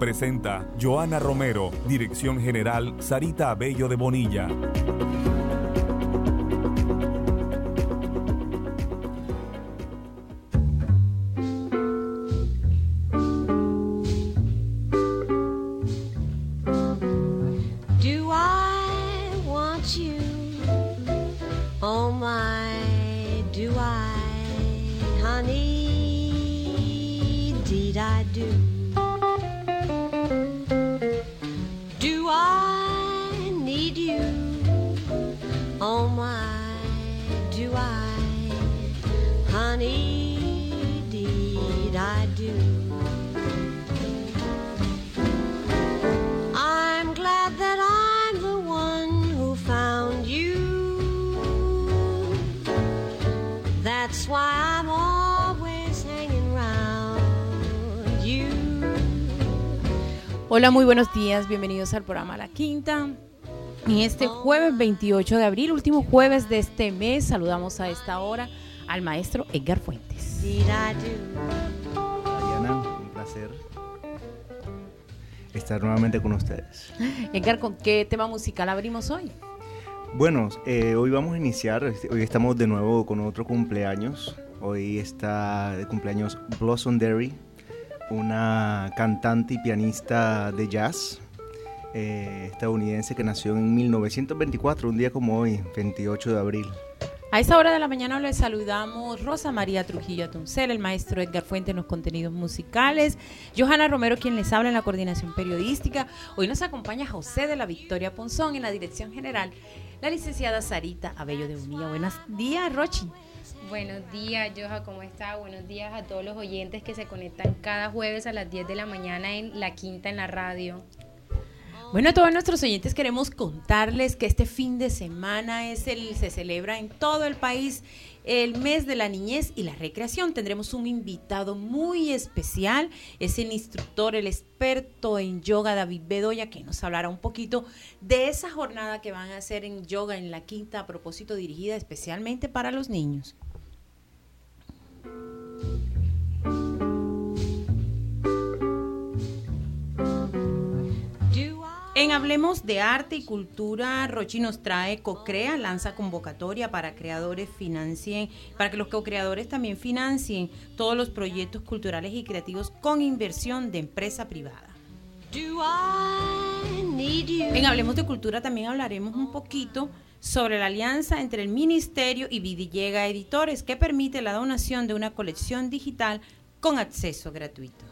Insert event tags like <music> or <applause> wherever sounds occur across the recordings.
Presenta Joana Romero, Dirección General Sarita Abello de Bonilla. Hola, muy buenos días, bienvenidos al programa La Quinta. En este jueves 28 de abril, último jueves de este mes, saludamos a esta hora al maestro Edgar Fuentes. Mariana, un placer estar nuevamente con ustedes. Edgar, ¿con qué tema musical abrimos hoy? Bueno, eh, hoy vamos a iniciar, este, hoy estamos de nuevo con otro cumpleaños. Hoy está de cumpleaños Blossom Derry, una cantante y pianista de jazz eh, estadounidense que nació en 1924, un día como hoy, 28 de abril. A esta hora de la mañana les saludamos Rosa María Trujillo Atuncel, el maestro Edgar Fuente en los contenidos musicales, Johanna Romero quien les habla en la coordinación periodística. Hoy nos acompaña José de la Victoria Ponzón en la dirección general, la licenciada Sarita Abello de Unía. Buenos días, Rochi. Buenos días, Joja, ¿cómo está? Buenos días a todos los oyentes que se conectan cada jueves a las 10 de la mañana en La Quinta en la radio. Bueno, a todos nuestros oyentes queremos contarles que este fin de semana es el, se celebra en todo el país el mes de la niñez y la recreación. Tendremos un invitado muy especial, es el instructor, el experto en yoga, David Bedoya, que nos hablará un poquito de esa jornada que van a hacer en yoga en la quinta a propósito dirigida especialmente para los niños. En Hablemos de Arte y Cultura, Rochi nos trae CoCrea, lanza convocatoria para creadores financien, para que los co-creadores también financien todos los proyectos culturales y creativos con inversión de empresa privada. En Hablemos de Cultura también hablaremos un poquito sobre la alianza entre el Ministerio y Vidillega Editores que permite la donación de una colección digital con acceso gratuito.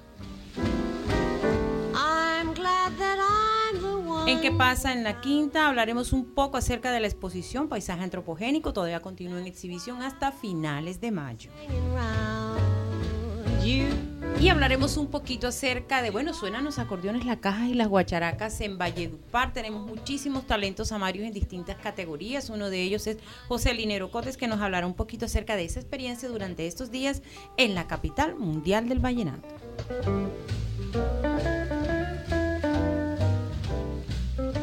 En qué pasa en la quinta hablaremos un poco acerca de la exposición Paisaje Antropogénico, todavía continúa en exhibición hasta finales de mayo. Y hablaremos un poquito acerca de, bueno, suenan los acordeones, las cajas y las guacharacas en Valledupar. Tenemos muchísimos talentos amarios en distintas categorías. Uno de ellos es José Linero Cotes, que nos hablará un poquito acerca de esa experiencia durante estos días en la capital mundial del vallenato.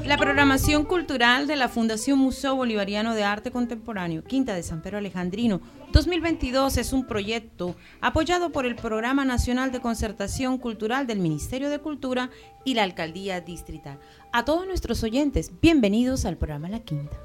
La programación cultural de la Fundación Museo Bolivariano de Arte Contemporáneo, Quinta de San Pedro Alejandrino, 2022 es un proyecto apoyado por el Programa Nacional de Concertación Cultural del Ministerio de Cultura y la Alcaldía Distrital. A todos nuestros oyentes, bienvenidos al programa La Quinta.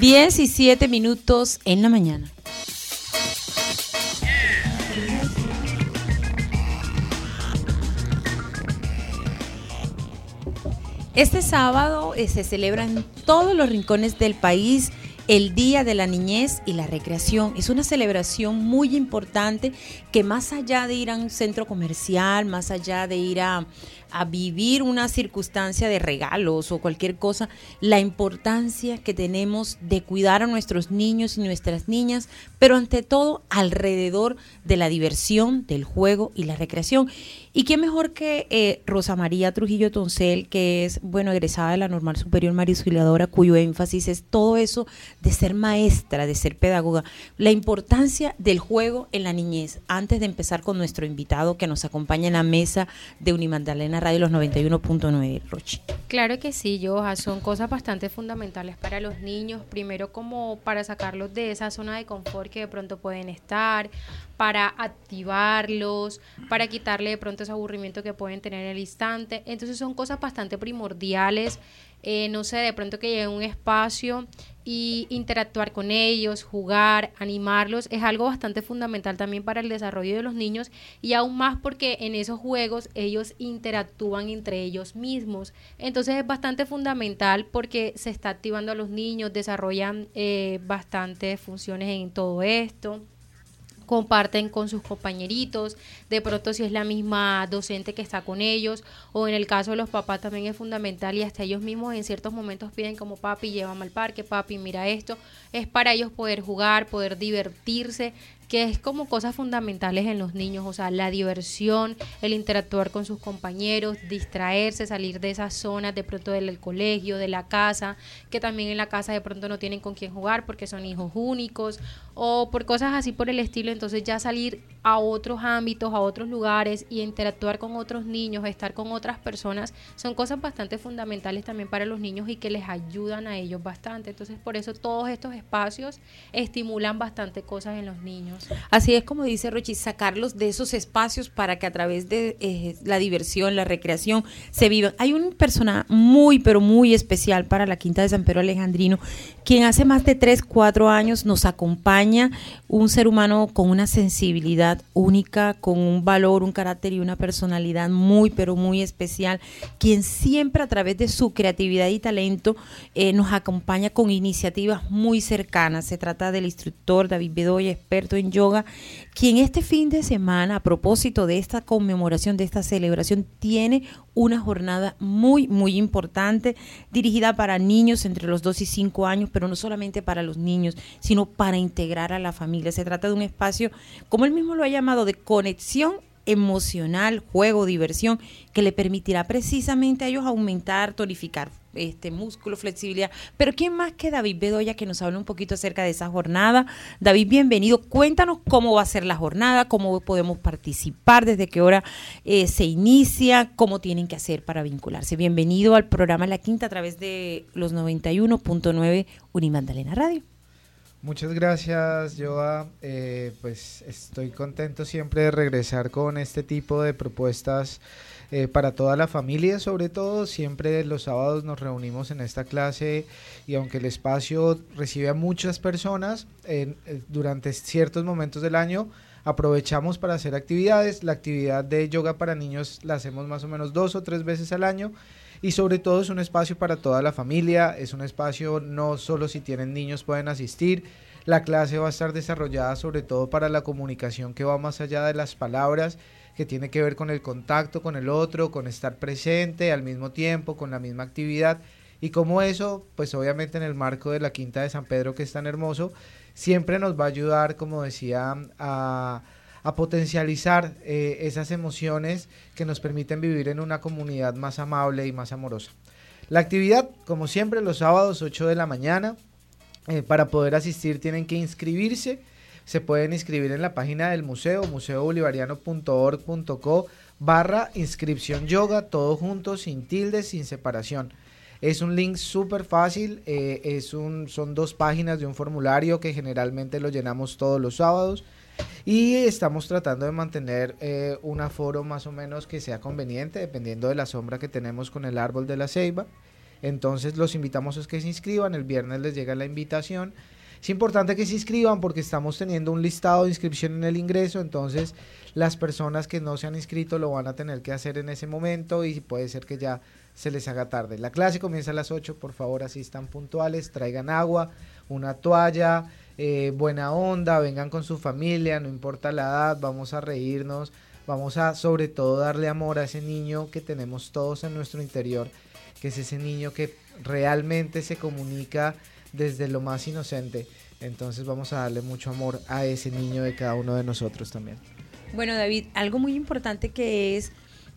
17 minutos en la mañana. Este sábado eh, se celebra en todos los rincones del país el Día de la Niñez y la Recreación. Es una celebración muy importante que más allá de ir a un centro comercial, más allá de ir a a vivir una circunstancia de regalos o cualquier cosa, la importancia que tenemos de cuidar a nuestros niños y nuestras niñas, pero ante todo alrededor de la diversión, del juego y la recreación. Y qué mejor que eh, Rosa María Trujillo Toncel, que es, bueno, egresada de la Normal Superior María Auxiliadora, cuyo énfasis es todo eso de ser maestra, de ser pedagoga, la importancia del juego en la niñez. Antes de empezar con nuestro invitado que nos acompaña en la mesa de Unimandalena Radio los 91.9, Rochi. Claro que sí, Joja, son cosas bastante fundamentales para los niños, primero como para sacarlos de esa zona de confort que de pronto pueden estar, para activarlos, para quitarle de pronto ese aburrimiento que pueden tener en el instante. Entonces son cosas bastante primordiales. Eh, no sé, de pronto que llegue un espacio y interactuar con ellos, jugar, animarlos, es algo bastante fundamental también para el desarrollo de los niños y aún más porque en esos juegos ellos interactúan entre ellos mismos. Entonces es bastante fundamental porque se está activando a los niños, desarrollan eh, bastantes funciones en todo esto comparten con sus compañeritos, de pronto si es la misma docente que está con ellos, o en el caso de los papás también es fundamental y hasta ellos mismos en ciertos momentos piden como papi, llévame al parque, papi, mira esto, es para ellos poder jugar, poder divertirse, que es como cosas fundamentales en los niños, o sea, la diversión, el interactuar con sus compañeros, distraerse, salir de esas zonas de pronto del colegio, de la casa, que también en la casa de pronto no tienen con quién jugar porque son hijos únicos o por cosas así por el estilo, entonces ya salir a otros ámbitos, a otros lugares y interactuar con otros niños, estar con otras personas, son cosas bastante fundamentales también para los niños y que les ayudan a ellos bastante. Entonces, por eso todos estos espacios estimulan bastante cosas en los niños. Así es como dice Rochi, sacarlos de esos espacios para que a través de eh, la diversión, la recreación, se vivan. Hay un persona muy, pero muy especial para la Quinta de San Pedro Alejandrino, quien hace más de 3, 4 años nos acompaña, un ser humano con una sensibilidad única, con un valor, un carácter y una personalidad muy, pero muy especial, quien siempre a través de su creatividad y talento eh, nos acompaña con iniciativas muy cercanas. Se trata del instructor David Bedoya, experto en yoga, quien este fin de semana, a propósito de esta conmemoración, de esta celebración, tiene una jornada muy, muy importante dirigida para niños entre los 2 y 5 años, pero no solamente para los niños, sino para integrar a la familia. Se trata de un espacio, como él mismo lo ha llamado, de conexión emocional, juego, diversión, que le permitirá precisamente a ellos aumentar, tonificar este músculo, flexibilidad. Pero ¿quién más que David Bedoya que nos habla un poquito acerca de esa jornada? David, bienvenido. Cuéntanos cómo va a ser la jornada, cómo podemos participar, desde qué hora eh, se inicia, cómo tienen que hacer para vincularse. Bienvenido al programa La Quinta a través de los 91.9 Unimandalena Radio. Muchas gracias, Joa. Eh, pues estoy contento siempre de regresar con este tipo de propuestas eh, para toda la familia, sobre todo. Siempre los sábados nos reunimos en esta clase y aunque el espacio recibe a muchas personas eh, durante ciertos momentos del año, aprovechamos para hacer actividades. La actividad de yoga para niños la hacemos más o menos dos o tres veces al año y sobre todo es un espacio para toda la familia, es un espacio no solo si tienen niños pueden asistir, la clase va a estar desarrollada sobre todo para la comunicación que va más allá de las palabras que tiene que ver con el contacto con el otro, con estar presente al mismo tiempo, con la misma actividad. Y como eso, pues obviamente en el marco de la Quinta de San Pedro, que es tan hermoso, siempre nos va a ayudar, como decía, a, a potencializar eh, esas emociones que nos permiten vivir en una comunidad más amable y más amorosa. La actividad, como siempre, los sábados 8 de la mañana. Eh, para poder asistir tienen que inscribirse. Se pueden inscribir en la página del museo, museobolivariano.org.co barra inscripción yoga, todo junto, sin tildes, sin separación. Es un link súper fácil, eh, es un, son dos páginas de un formulario que generalmente lo llenamos todos los sábados y estamos tratando de mantener eh, un aforo más o menos que sea conveniente dependiendo de la sombra que tenemos con el árbol de la ceiba. Entonces los invitamos a que se inscriban, el viernes les llega la invitación. Es importante que se inscriban porque estamos teniendo un listado de inscripción en el ingreso, entonces las personas que no se han inscrito lo van a tener que hacer en ese momento y puede ser que ya se les haga tarde. La clase comienza a las 8, por favor asistan puntuales, traigan agua, una toalla, eh, buena onda, vengan con su familia, no importa la edad, vamos a reírnos, vamos a sobre todo darle amor a ese niño que tenemos todos en nuestro interior, que es ese niño que realmente se comunica desde lo más inocente. Entonces vamos a darle mucho amor a ese niño de cada uno de nosotros también. Bueno, David, algo muy importante que es,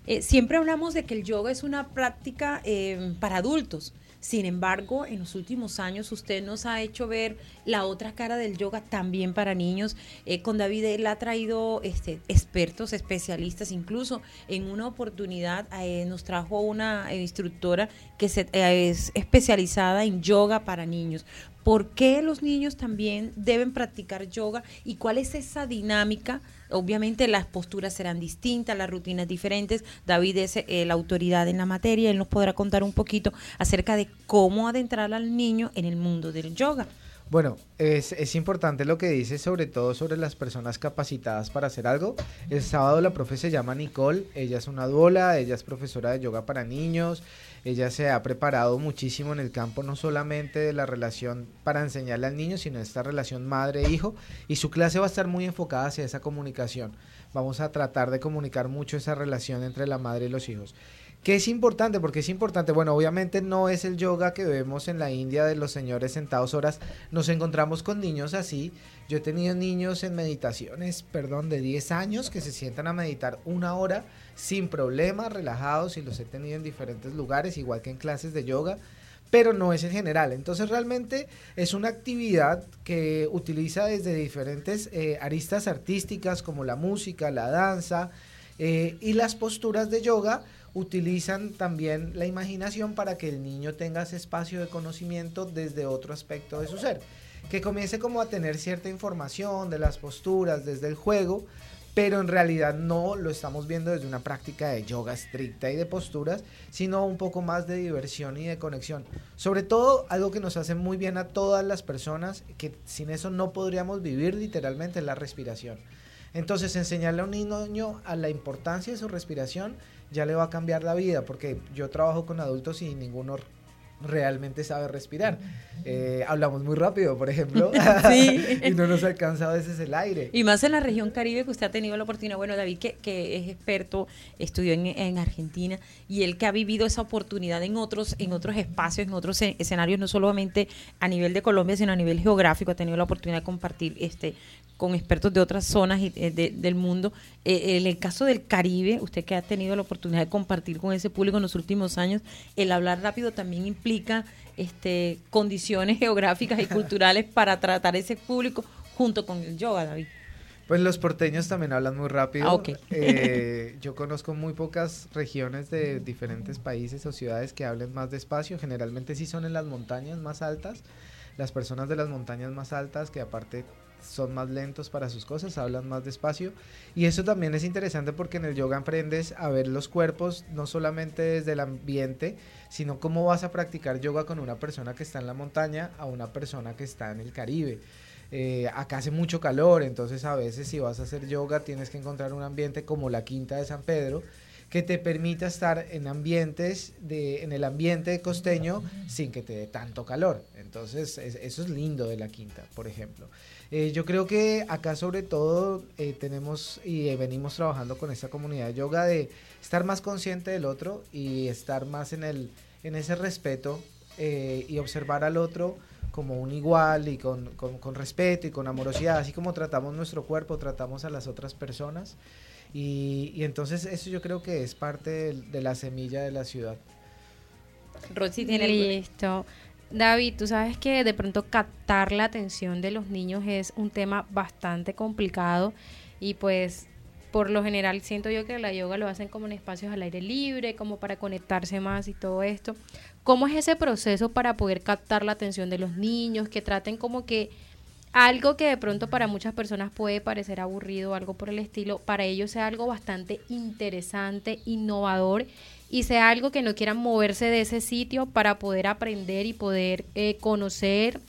eh, siempre hablamos de que el yoga es una práctica eh, para adultos, sin embargo, en los últimos años usted nos ha hecho ver la otra cara del yoga también para niños. Eh, con David él ha traído este, expertos, especialistas, incluso en una oportunidad eh, nos trajo una instructora que se, eh, es especializada en yoga para niños. ¿Por qué los niños también deben practicar yoga y cuál es esa dinámica? Obviamente las posturas serán distintas, las rutinas diferentes. David es eh, la autoridad en la materia, él nos podrá contar un poquito acerca de cómo adentrar al niño en el mundo del yoga. Bueno, es, importante lo que dice, sobre todo sobre las personas capacitadas para hacer algo. El sábado la profe se llama Nicole, ella es una duola, ella es profesora de yoga para niños, ella se ha preparado muchísimo en el campo no solamente de la relación para enseñarle al niño, sino esta relación madre-hijo y su clase va a estar muy enfocada hacia esa comunicación. Vamos a tratar de comunicar mucho esa relación entre la madre y los hijos. ¿Qué es importante? Porque es importante, bueno, obviamente no es el yoga que vemos en la India de los señores sentados horas. Nos encontramos con niños así. Yo he tenido niños en meditaciones, perdón, de 10 años que se sientan a meditar una hora sin problemas, relajados y los he tenido en diferentes lugares, igual que en clases de yoga, pero no es en general. Entonces realmente es una actividad que utiliza desde diferentes eh, aristas artísticas como la música, la danza eh, y las posturas de yoga utilizan también la imaginación para que el niño tenga ese espacio de conocimiento desde otro aspecto de su ser. Que comience como a tener cierta información de las posturas desde el juego, pero en realidad no lo estamos viendo desde una práctica de yoga estricta y de posturas, sino un poco más de diversión y de conexión. Sobre todo algo que nos hace muy bien a todas las personas, que sin eso no podríamos vivir literalmente, la respiración. Entonces enseñarle a un niño a la importancia de su respiración ya le va a cambiar la vida, porque yo trabajo con adultos y ninguno realmente sabe respirar. Eh, hablamos muy rápido, por ejemplo, <laughs> <laughs> y no nos alcanza a veces el aire. Y más en la región Caribe que usted ha tenido la oportunidad, bueno, David, que, que es experto, estudió en, en, Argentina, y él que ha vivido esa oportunidad en otros, en otros espacios, en otros escenarios, no solamente a nivel de Colombia, sino a nivel geográfico, ha tenido la oportunidad de compartir este con expertos de otras zonas eh, del mundo. Eh, en el caso del Caribe, usted que ha tenido la oportunidad de compartir con ese público en los últimos años, el hablar rápido también implica este, condiciones <laughs> geográficas y culturales para tratar ese público junto con el yoga, David. Pues los porteños también hablan muy rápido. Ah, eh, yo conozco muy pocas regiones de diferentes países o ciudades que hablen más despacio. Generalmente sí son en las montañas más altas. Las personas de las montañas más altas que aparte son más lentos para sus cosas, hablan más despacio. Y eso también es interesante porque en el yoga aprendes a ver los cuerpos no solamente desde el ambiente, sino cómo vas a practicar yoga con una persona que está en la montaña a una persona que está en el Caribe. Eh, acá hace mucho calor, entonces a veces si vas a hacer yoga tienes que encontrar un ambiente como la Quinta de San Pedro, que te permita estar en ambientes en el ambiente costeño sin que te dé tanto calor. Entonces, es- eso es lindo de la quinta, por ejemplo. Eh, yo creo que acá sobre todo eh, tenemos y eh, venimos trabajando con esta comunidad de yoga de estar más consciente del otro y estar más en, el, en ese respeto eh, y observar al otro como un igual y con, con- con respeto y con amorosidad, así como tratamos nuestro cuerpo, tratamos a las otras personas. Y, y entonces eso yo creo que es parte de, de la semilla de la ciudad. Rosy tiene Listo. David, tú sabes que de pronto captar la atención de los niños es un tema bastante complicado y pues por lo general siento yo que la yoga lo hacen como en espacios al aire libre, como para conectarse más y todo esto. ¿Cómo es ese proceso para poder captar la atención de los niños, que traten como que algo que de pronto para muchas personas puede parecer aburrido o algo por el estilo, para ellos sea algo bastante interesante, innovador y sea algo que no quieran moverse de ese sitio para poder aprender y poder eh, conocer.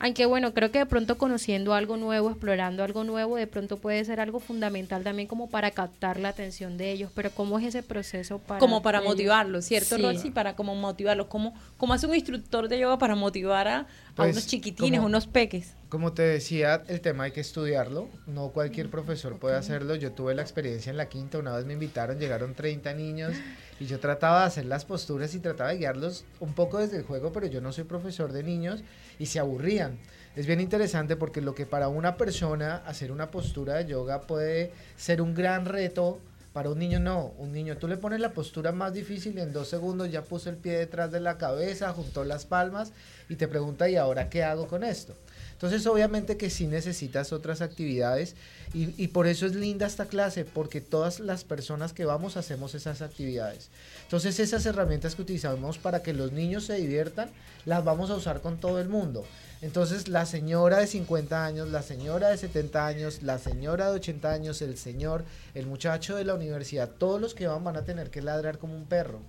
Aunque bueno, creo que de pronto conociendo algo nuevo, explorando algo nuevo, de pronto puede ser algo fundamental también como para captar la atención de ellos. Pero ¿cómo es ese proceso para... como para ellos? motivarlos, ¿cierto, Sí. Rosy? Para como motivarlos. ¿Cómo, cómo hace un instructor de yoga para motivar a, a Pues, unos chiquitines, como- unos peques? Como te decía, el tema hay que estudiarlo. No cualquier profesor puede hacerlo. Yo tuve la experiencia en la quinta. Una vez me invitaron, llegaron 30 niños y yo trataba de hacer las posturas y trataba de guiarlos un poco desde el juego, pero yo no soy profesor de niños y se aburrían. Es bien interesante porque lo que para una persona hacer una postura de yoga puede ser un gran reto, para un niño no. Un niño tú le pones la postura más difícil y en dos segundos ya puso el pie detrás de la cabeza, juntó las palmas y te pregunta, ¿y ahora qué hago con esto? Entonces obviamente que sí necesitas otras actividades y, y por eso es linda esta clase, porque todas las personas que vamos hacemos esas actividades. Entonces esas herramientas que utilizamos para que los niños se diviertan, las vamos a usar con todo el mundo. Entonces la señora de 50 años, la señora de 70 años, la señora de 80 años, el señor, el muchacho de la universidad, todos los que van van a tener que ladrar como un perro.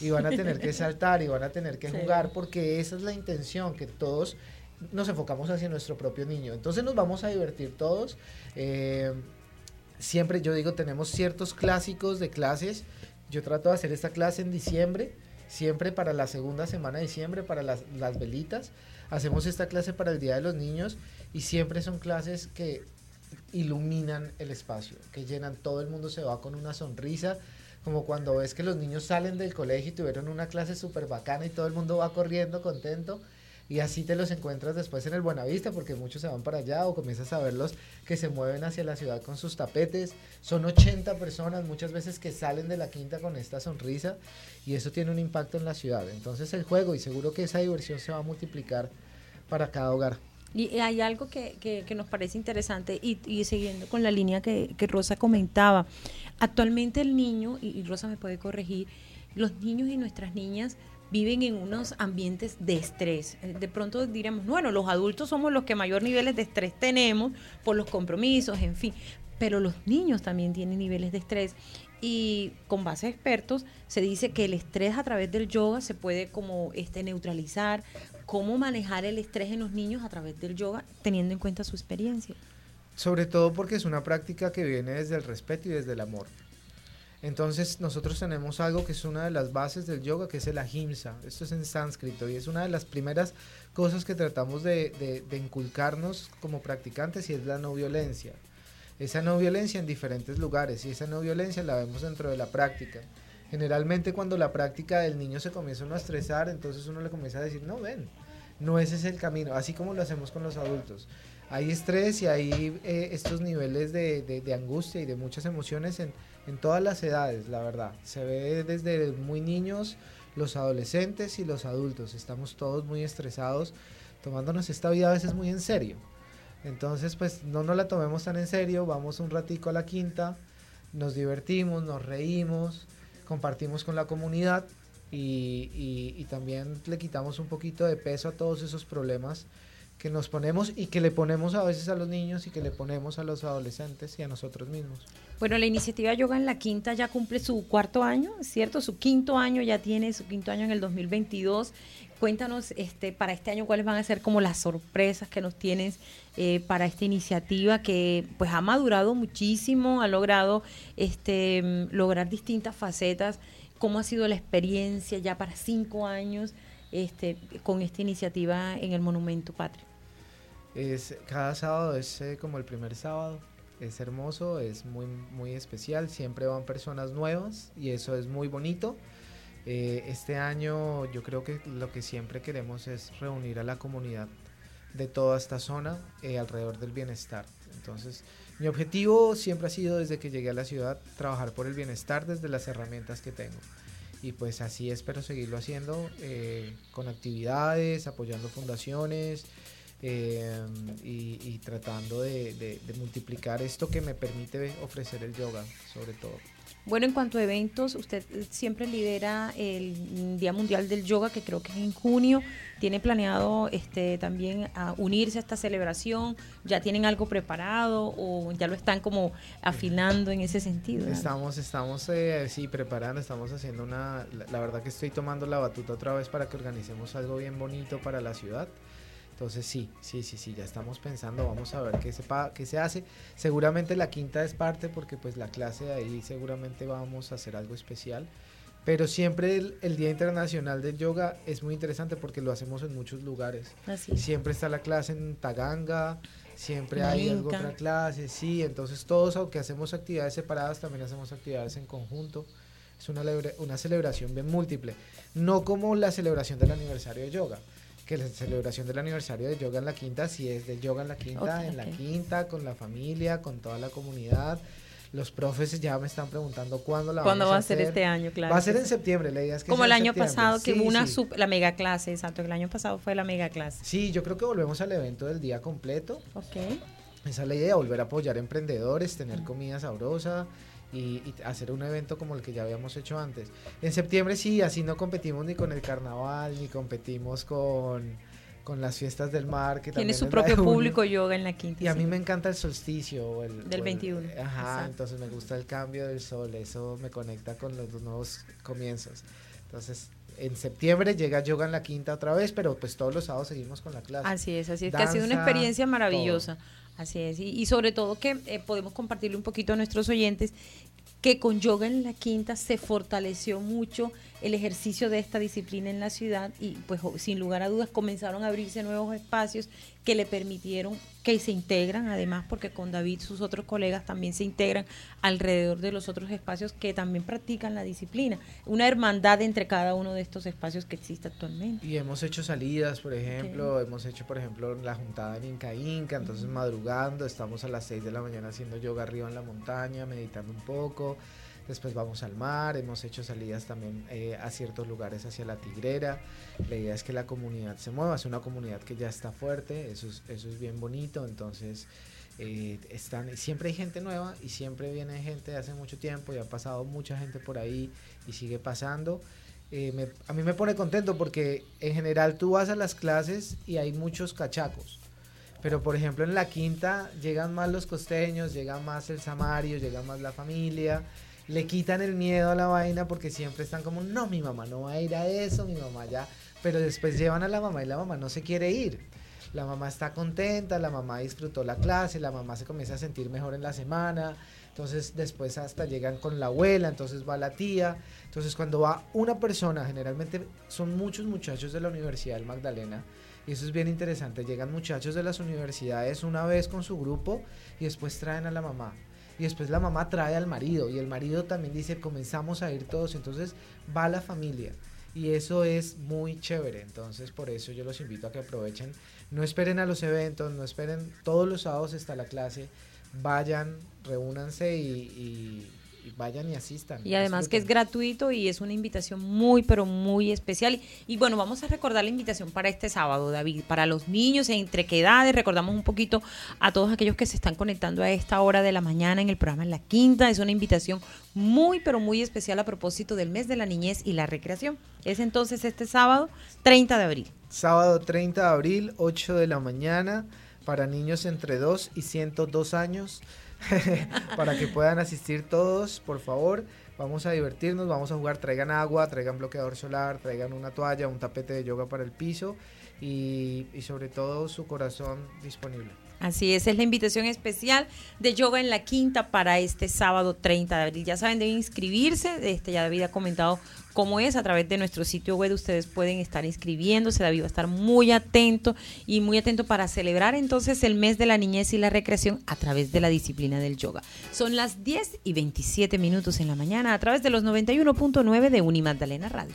Y van a tener que <laughs> saltar y van a tener que Sí. jugar porque esa es la intención, que todos nos enfocamos hacia nuestro propio niño. Entonces nos vamos a divertir todos. Eh, siempre yo digo, tenemos ciertos clásicos de clases. Yo trato de hacer esta clase en diciembre, siempre para la segunda semana de diciembre, para las, las velitas. Hacemos esta clase para el Día de los Niños y siempre son clases que iluminan el espacio, que llenan, todo el mundo se va con una sonrisa, como cuando ves que los niños salen del colegio y tuvieron una clase súper bacana y todo el mundo va corriendo contento y así te los encuentras después en el Buenavista porque muchos se van para allá o comienzas a verlos que se mueven hacia la ciudad con sus tapetes. Son 80 personas muchas veces que salen de la quinta con esta sonrisa y eso tiene un impacto en la ciudad. Entonces el juego y seguro que esa diversión se va a multiplicar para cada hogar. Y hay algo que, que- que nos parece interesante y, y siguiendo con la línea que, que Rosa comentaba. Actualmente el niño, y, y Rosa me puede corregir, los niños y nuestras niñas viven en unos ambientes de estrés. Eh, De pronto diremos, bueno, los adultos somos los que mayor niveles de estrés tenemos por los compromisos, en fin, pero los niños también tienen niveles de estrés. Y con base a expertos se dice que el estrés a través del yoga se puede como este neutralizar, cómo manejar el estrés en los niños a través del yoga teniendo en cuenta su experiencia. Sobre todo porque es una práctica que viene desde el respeto y desde el amor. Entonces nosotros tenemos algo que es una de las bases del yoga, que es el ahimsa. Esto es en sánscrito y es una de las primeras cosas que tratamos de, inculcarnos como practicantes y es la no violencia. Esa no violencia en diferentes lugares y esa no violencia la vemos dentro de la práctica. Generalmente cuando la práctica del niño se comienza a estresar, entonces uno le comienza a decir, no, ven, no ese es el camino, así como lo hacemos con los adultos. Hay estrés y hay eh, estos niveles de angustia y de muchas emociones en, en todas las edades, la verdad. Se ve desde muy niños, los adolescentes y los adultos. Estamos todos muy estresados, tomándonos esta vida a veces muy en serio. Entonces, pues no nos la tomemos tan en serio, vamos un ratico a la quinta, nos divertimos, nos reímos, compartimos con la comunidad y, y- y también le quitamos un poquito de peso a todos esos problemas que nos ponemos y que le ponemos a veces a los niños y que le ponemos a los adolescentes y a nosotros mismos. Bueno, la iniciativa Yoga en la Quinta ya cumple su cuarto año, ¿cierto? Su quinto año ya tiene, su quinto año en el 2022. Cuéntanos este, para este año cuáles van a ser como las sorpresas que nos tienes eh, para esta iniciativa que pues ha madurado muchísimo, ha logrado este, lograr distintas facetas. ¿Cómo ha sido la experiencia ya para cinco años este, con esta iniciativa en el Monumento Patrio? Es, cada sábado es eh, como el primer sábado. Es hermoso, es muy, muy especial. Siempre van personas nuevas y eso es muy bonito. Eh, este año yo creo que lo que siempre queremos es reunir a la comunidad de toda esta zona eh, alrededor del bienestar. Entonces, mi objetivo siempre ha sido desde que llegué a la ciudad trabajar por el bienestar desde las herramientas que tengo. Y pues así espero seguirlo haciendo con actividades, apoyando fundaciones, eh, y, tratando de, multiplicar esto que me permite ofrecer el yoga, sobre todo. Bueno, en cuanto a eventos, usted siempre lidera el Día Mundial del Yoga, que creo que es en junio. ¿Tiene planeado este, también unirse a esta celebración? ¿Ya tienen algo preparado o ya lo están como afinando en ese sentido? Estamos, estamos eh, sí, preparando, estamos haciendo una... la verdad que estoy tomando la batuta otra vez para que organicemos algo bien bonito para la ciudad. Entonces sí, sí, sí, sí, ya estamos pensando, vamos a ver qué se, qué se hace. Seguramente la quinta es parte porque pues la clase de ahí seguramente vamos a hacer algo especial. Pero siempre el, Día Internacional del Yoga es muy interesante porque lo hacemos en muchos lugares. Siempre está la clase en Taganga, siempre hay otra clase, sí. Entonces todos, aunque hacemos actividades separadas, también hacemos actividades en conjunto. Es una, una celebración bien múltiple. No como la celebración del aniversario de yoga que la celebración del aniversario de Yoga en la Quinta si es de Yoga en la Quinta, en la Quinta, con la familia, con toda la comunidad. Los profes ya me están preguntando cuándo la ¿Cuándo va a ser este año? Claro. Va a ser en septiembre, la idea es que Como el año pasado, que hubo una la mega clase, exacto, el año pasado fue la mega clase. Sí, yo creo que volvemos al evento del día completo. Ok. Esa es la idea, volver a apoyar emprendedores, tener comida sabrosa, y, hacer un evento como el que ya habíamos hecho antes. En septiembre sí, así no competimos ni con el carnaval, ni competimos con, con las fiestas del mar. Que Tiene su propio público yoga en la quinta. Y a mí me encanta el solsticio. El, del 21. ajá, entonces me gusta el cambio del sol, eso me conecta con los nuevos comienzos. Entonces, en septiembre llega Yoga en la Quinta otra vez, pero pues todos los sábados seguimos con la clase. Así es, así es, que ha sido una experiencia maravillosa. Así es, y, sobre todo que eh, podemos compartirle un poquito a nuestros oyentes que con yoga en la quinta se fortaleció mucho el ejercicio de esta disciplina en la ciudad y pues sin lugar a dudas comenzaron a abrirse nuevos espacios que le permitieron que se integran, además porque con David sus otros colegas también se integran alrededor de los otros espacios que también practican la disciplina, una hermandad entre cada uno de estos espacios que existe actualmente. Y hemos hecho salidas, por ejemplo, hemos hecho por ejemplo la juntada en Inca Inca, entonces madrugando, estamos a las 6 de la mañana haciendo yoga arriba en la montaña, meditando un poco después vamos al mar, hemos hecho salidas también eh, a ciertos lugares hacia la Tigrera. La idea es que la comunidad se mueva, es una comunidad que ya está fuerte, eso es, eso es bien bonito, entonces eh, están, siempre hay gente nueva y siempre viene gente de hace mucho tiempo y ha pasado mucha gente por ahí y sigue pasando. Eh, a mí me pone contento porque en general tú vas a las clases y hay muchos cachacos. Pero por ejemplo en la quinta llegan más los costeños, llega más el samario, llega más la familia le quitan el miedo a la vaina porque siempre están como, no, mi mamá no va a ir a eso, mi mamá ya, pero después llevan a la mamá y la mamá no se quiere ir. La mamá está contenta, la mamá disfrutó la clase, la mamá se comienza a sentir mejor en la semana, entonces después hasta llegan con la abuela, entonces va la tía, entonces cuando va una persona, generalmente son muchos muchachos de la Universidad del Magdalena, y eso es bien interesante, llegan muchachos de las universidades una vez con su grupo y después traen a la mamá y después la mamá trae al marido y el marido también dice comenzamos a ir todos, entonces va la familia y eso es muy chévere, entonces por eso yo los invito a que aprovechen, no esperen a los eventos, no esperen, todos los sábados está la clase, vayan, reúnanse y, vayan y asistan. Y además que es gratuito y es una invitación muy, pero muy especial. Y bueno, vamos a recordar la invitación para este sábado, David, para los niños entre qué edades. Recordamos un poquito a todos aquellos que se están conectando a esta hora de la mañana en el programa En la Quinta. Es una invitación muy, pero muy especial a propósito del mes de la niñez y la recreación. Es entonces este sábado, 30 de abril. Sábado 30 de abril, 8 de la mañana, para niños entre 2 y 102 años. <laughs> para que puedan asistir todos, por favor. Vamos a divertirnos, vamos a jugar. Traigan agua, traigan bloqueador solar, traigan una toalla, un tapete de yoga para el piso y, y sobre todo su corazón disponible. Así es, es la invitación especial de Yoga en la Quinta para este sábado 30 de abril. Ya saben, deben inscribirse. Este, ya David ha comentado cómo es. A través de nuestro sitio web ustedes pueden estar inscribiéndose. David va a estar muy atento y muy atento para celebrar entonces el mes de la niñez y la recreación a través de la disciplina del yoga. Son las 10 y 27 minutos en la mañana a través de los 91.9 de Unimagdalena Radio.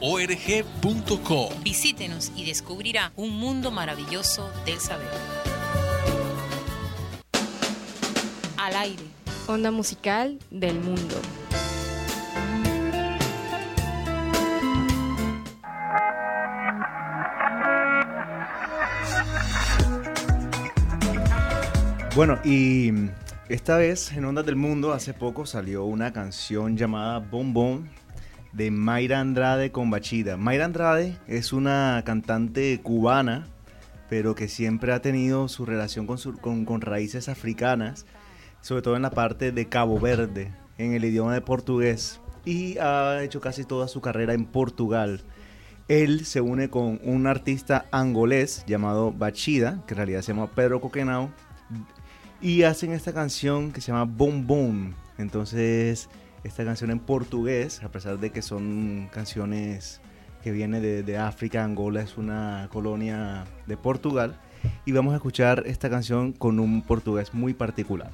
www.museobolivariano.org.co. Visítenos y descubrirá un mundo maravilloso del saber. Al aire. Onda musical del mundo. Bueno, y esta vez en Ondas del Mundo hace poco salió una canción llamada Bom Bom de Mayra Andrade con Bachida. Mayra Andrade es una cantante cubana, pero que siempre ha tenido su relación con, raíces africanas, sobre todo en la parte de Cabo Verde, en el idioma de portugués, y ha hecho casi toda su carrera en Portugal. Él se une con un artista angolés llamado Bachida, que en realidad se llama Pedro Coquenao, y hacen esta canción que se llama Boom Boom. Entonces, esta canción en portugués, a pesar de que son canciones que vienen de, de África, Angola es una colonia de Portugal. Y vamos a escuchar esta canción con un portugués muy particular.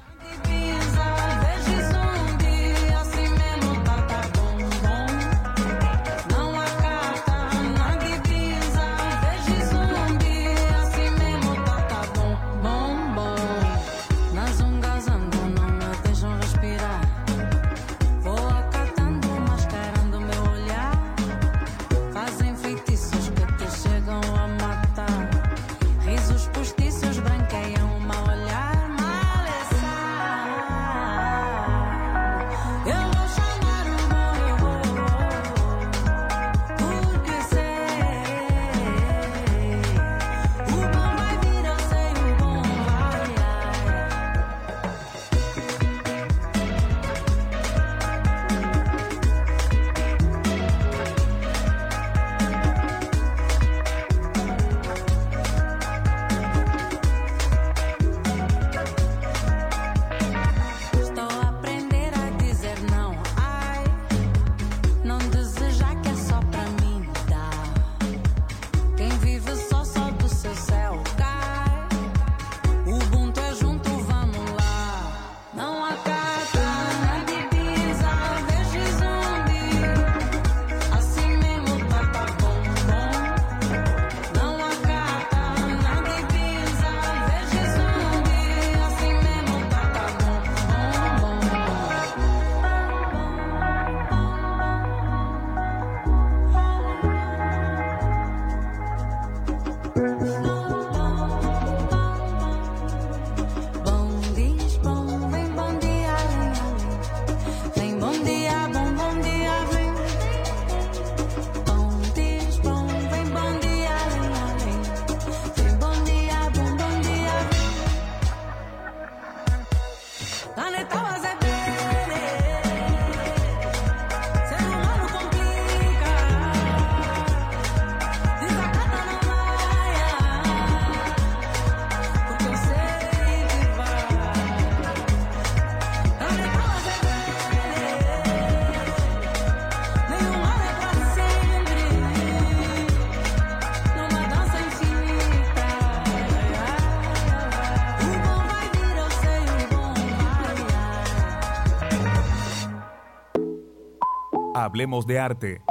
Hablemos de Arte.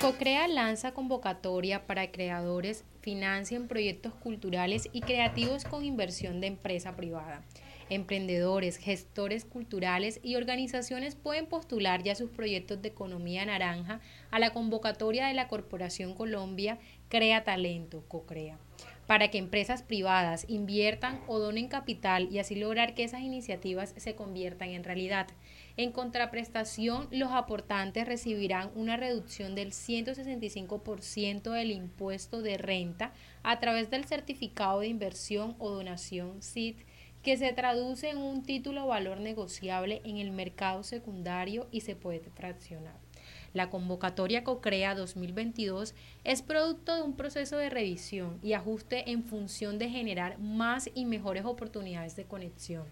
CoCrea lanza convocatoria para creadores financien proyectos culturales y creativos con inversión de empresa privada. Emprendedores, gestores culturales y organizaciones pueden postular ya sus proyectos de economía naranja a la convocatoria de la Corporación Colombia Crea Talento, CoCrea, para que empresas privadas inviertan o donen capital y así lograr que esas iniciativas se conviertan en realidad. En contraprestación, los aportantes recibirán una reducción del 165% del impuesto de renta a través del certificado de inversión o donación CIT que se traduce en un título valor negociable en el mercado secundario y se puede fraccionar. La convocatoria COCREA 2022 es producto de un proceso de revisión y ajuste en función de generar más y mejores oportunidades de conexión.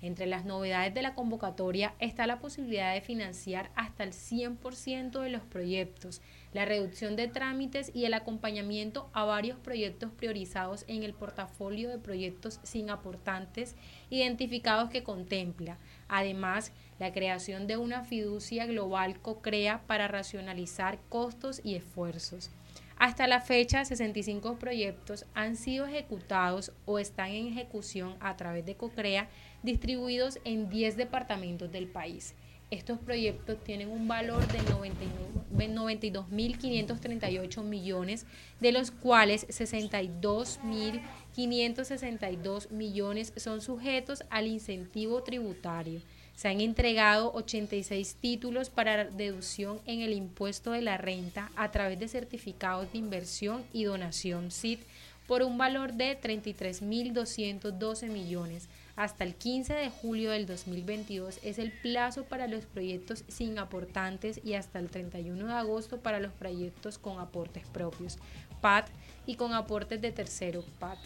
Entre las novedades de la convocatoria está la posibilidad de financiar hasta el 100% de los proyectos, la reducción de trámites y el acompañamiento a varios proyectos priorizados en el portafolio de proyectos sin aportantes identificados que contempla. Además, la creación de una fiducia global COCREA para racionalizar costos y esfuerzos. Hasta la fecha, 65 proyectos han sido ejecutados o están en ejecución a través de COCREA distribuidos en 10 departamentos del país. Estos proyectos tienen un valor de 92.538 millones, de los cuales 62.562 millones son sujetos al incentivo tributario. Se han entregado 86 títulos para deducción en el impuesto de la renta a través de certificados de inversión y donación CIT por un valor de 33.212 millones hasta el 15 de julio del 2022 es el plazo para los proyectos sin aportantes y hasta el 31 de agosto para los proyectos con aportes propios, PAT, y con aportes de tercero, PAT.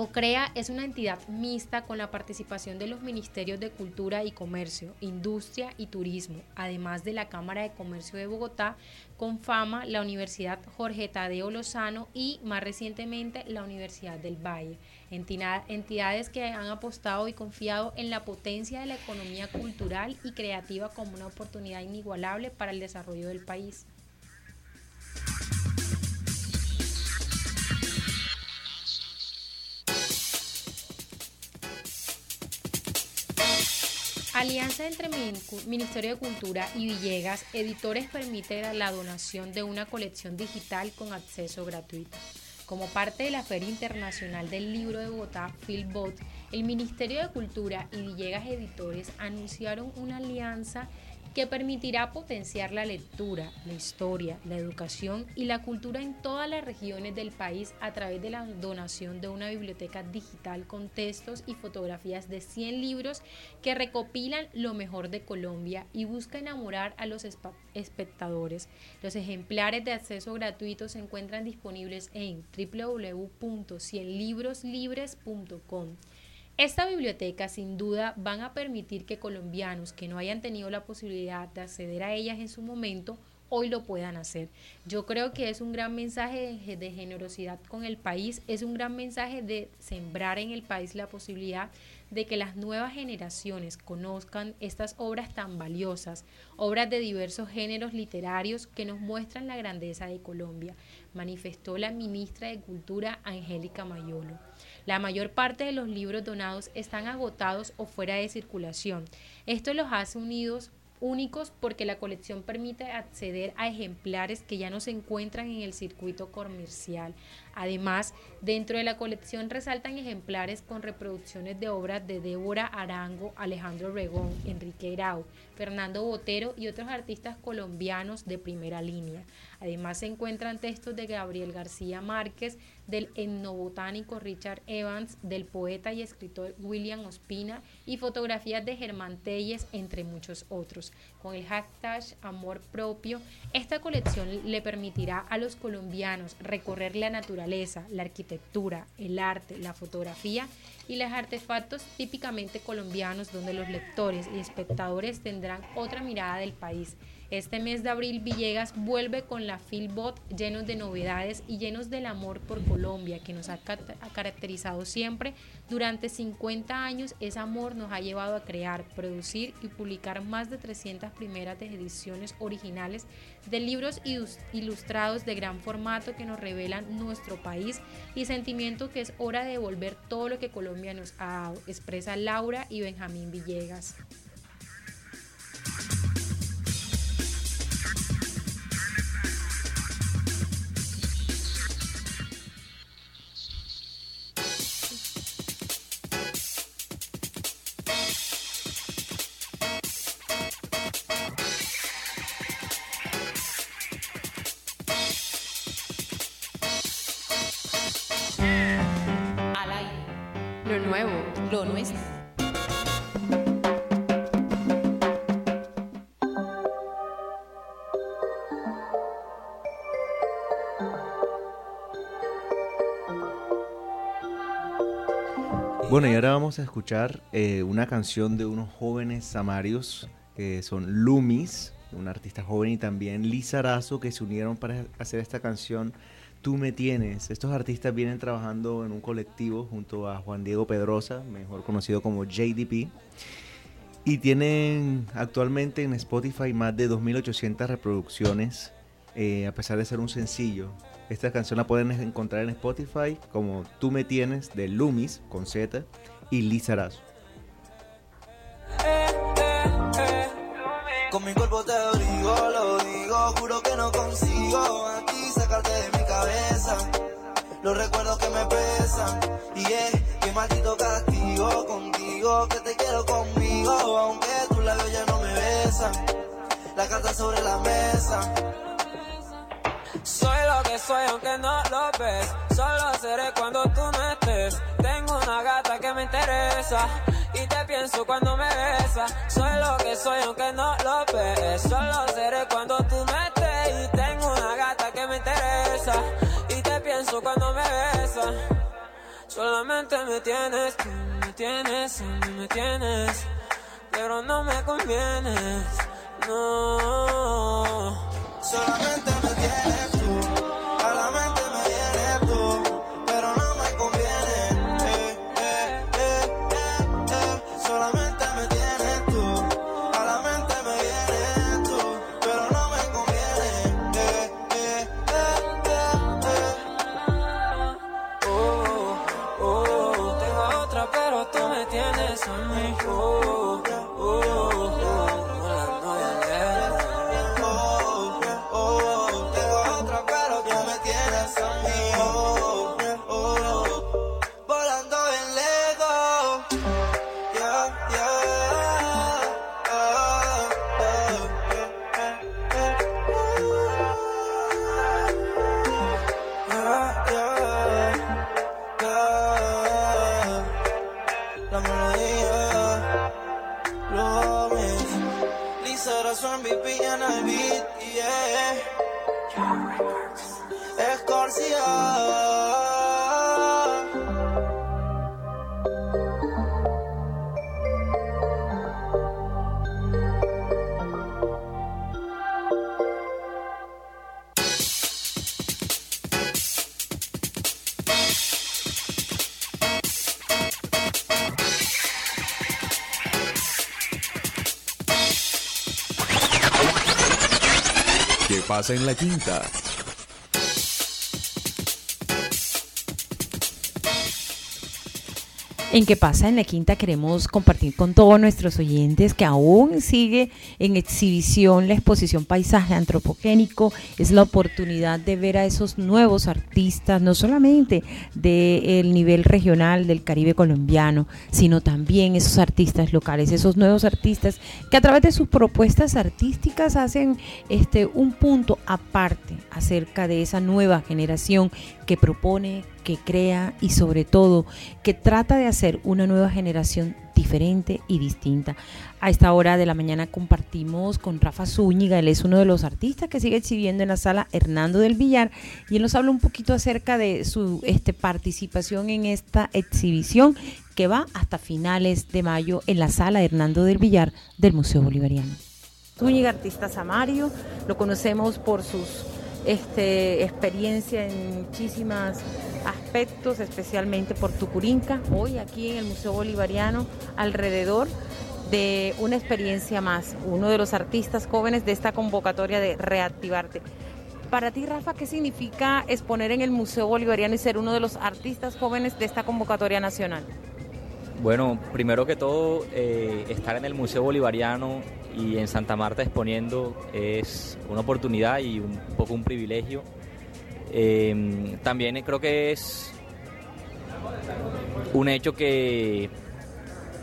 COCREA es una entidad mixta con la participación de los Ministerios de Cultura y Comercio, Industria y Turismo, además de la Cámara de Comercio de Bogotá, con fama la Universidad Jorge Tadeo Lozano y más recientemente la Universidad del Valle, entidades que han apostado y confiado en la potencia de la economía cultural y creativa como una oportunidad inigualable para el desarrollo del país. Alianza entre Ministerio de Cultura y Villegas, Editores permite la donación de una colección digital con acceso gratuito. Como parte de la Feria Internacional del Libro de Bogotá, Philbot, el Ministerio de Cultura y Villegas Editores anunciaron una alianza que permitirá potenciar la lectura, la historia, la educación y la cultura en todas las regiones del país a través de la donación de una biblioteca digital con textos y fotografías de 100 libros que recopilan lo mejor de Colombia y busca enamorar a los espectadores. Los ejemplares de acceso gratuito se encuentran disponibles en www.cienlibroslibres.com. Esta biblioteca sin duda van a permitir que colombianos que no hayan tenido la posibilidad de acceder a ellas en su momento hoy lo puedan hacer. Yo creo que es un gran mensaje de, generosidad con el país, es un gran mensaje de sembrar en el país la posibilidad de que las nuevas generaciones conozcan estas obras tan valiosas, obras de diversos géneros literarios que nos muestran la grandeza de Colombia, manifestó la ministra de Cultura Angélica Mayolo. La mayor parte de los libros donados están agotados o fuera de circulación. Esto los hace unidos únicos porque la colección permite acceder a ejemplares que ya no se encuentran en el circuito comercial. Además, dentro de la colección resaltan ejemplares con reproducciones de obras de Débora Arango, Alejandro Regón, Enrique Grau, Fernando Botero y otros artistas colombianos de primera línea. Además se encuentran textos de Gabriel García Márquez, del etnobotánico Richard Evans, del poeta y escritor William Ospina y fotografías de Germán Telles, entre muchos otros. Con el hashtag Amor Propio, esta colección le permitirá a los colombianos recorrer la naturaleza, la arquitectura, el arte, la fotografía y los artefactos típicamente colombianos donde los lectores y espectadores tendrán otra mirada del país Este mes de abril Villegas vuelve con la Filbot llenos de novedades y llenos del amor por Colombia que nos ha, ca- ha caracterizado siempre. Durante 50 años ese amor nos ha llevado a crear, producir y publicar más de 300 primeras ediciones originales de libros ilus- ilustrados de gran formato que nos revelan nuestro país y sentimiento que es hora de devolver todo lo que Colombia nos ha dado, expresa Laura y Benjamín Villegas. Vamos a escuchar eh, una canción de unos jóvenes samarios que son Lumis, una artista joven, y también Lisa Arazo, que se unieron para hacer esta canción Tú me tienes. Estos artistas vienen trabajando en un colectivo junto a Juan Diego Pedrosa, mejor conocido como JDP, y tienen actualmente en Spotify más de 2.800 reproducciones, eh, a pesar de ser un sencillo. Esta canción la pueden encontrar en Spotify como Tú me tienes de Lumis con Z y Lisa Arazo. Con mi cuerpo te abrigo, lo digo, juro que no consigo a ti sacarte de mi cabeza. Los recuerdos que me pesan, y es que maldito castigo contigo, que te quiero conmigo, aunque tus labios ya no me besan. La carta sobre la mesa. Soy lo que soy aunque no lo ves. Solo seré cuando tú no estés. Tengo una gata que me interesa y te pienso cuando me besas. Soy lo que soy aunque no lo ves. Solo seré cuando tú no estés y tengo una gata que me interesa y te pienso cuando me besas. Solamente me tienes, me tienes, me tienes, pero no me convienes, no. Solamente me ¿Qué pasa en la quinta? En qué pasa en la quinta queremos compartir con todos nuestros oyentes que aún sigue en exhibición la exposición Paisaje Antropogénico. Es la oportunidad de ver a esos nuevos artistas, no solamente del nivel regional del Caribe colombiano, sino también esos artistas locales, esos nuevos artistas que a través de sus propuestas artísticas hacen este un punto aparte acerca de esa nueva generación que propone, que crea y sobre todo que trata de hacer una nueva generación diferente y distinta. A esta hora de la mañana compartimos con Rafa Zúñiga, él es uno de los artistas que sigue exhibiendo en la sala Hernando del Villar y él nos habla un poquito acerca de su este, participación en esta exhibición que va hasta finales de mayo en la sala Hernando del Villar del Museo Bolivariano. Zúñiga, artista samario. Lo conocemos por sus este, experiencia en muchísimos aspectos, especialmente por Tucurinca. Hoy aquí en el Museo Bolivariano, alrededor de una experiencia más, uno de los artistas jóvenes de esta convocatoria de Reactivarte. Para ti, Rafa, ¿qué significa exponer en el Museo Bolivariano y ser uno de los artistas jóvenes de esta convocatoria nacional? Bueno, primero que todo, eh, estar en el Museo Bolivariano y en Santa Marta exponiendo es una oportunidad y un poco un privilegio. Eh, también creo que es un hecho que,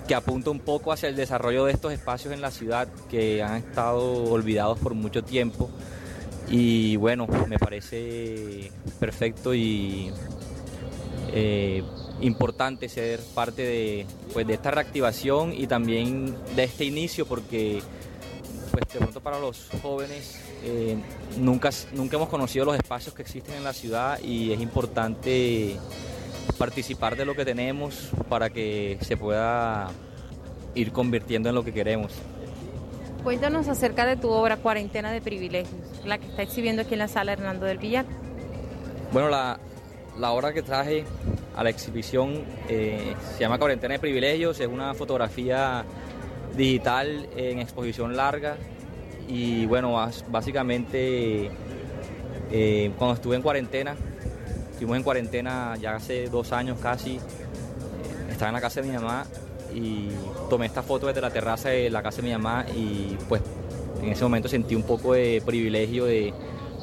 que apunta un poco hacia el desarrollo de estos espacios en la ciudad que han estado olvidados por mucho tiempo. Y bueno, me parece perfecto y eh, importante ser parte de, pues, de esta reactivación y también de este inicio porque pues de pronto para los jóvenes eh, nunca, nunca hemos conocido los espacios que existen en la ciudad y es importante participar de lo que tenemos para que se pueda ir convirtiendo en lo que queremos. Cuéntanos acerca de tu obra Cuarentena de Privilegios, la que está exhibiendo aquí en la sala Hernando del Villar. Bueno, la, la obra que traje a la exhibición eh, se llama Cuarentena de Privilegios, es una fotografía digital en exposición larga y bueno, básicamente eh, cuando estuve en cuarentena, estuvimos en cuarentena ya hace dos años casi, estaba en la casa de mi mamá y tomé esta foto desde la terraza de la casa de mi mamá y pues en ese momento sentí un poco de privilegio de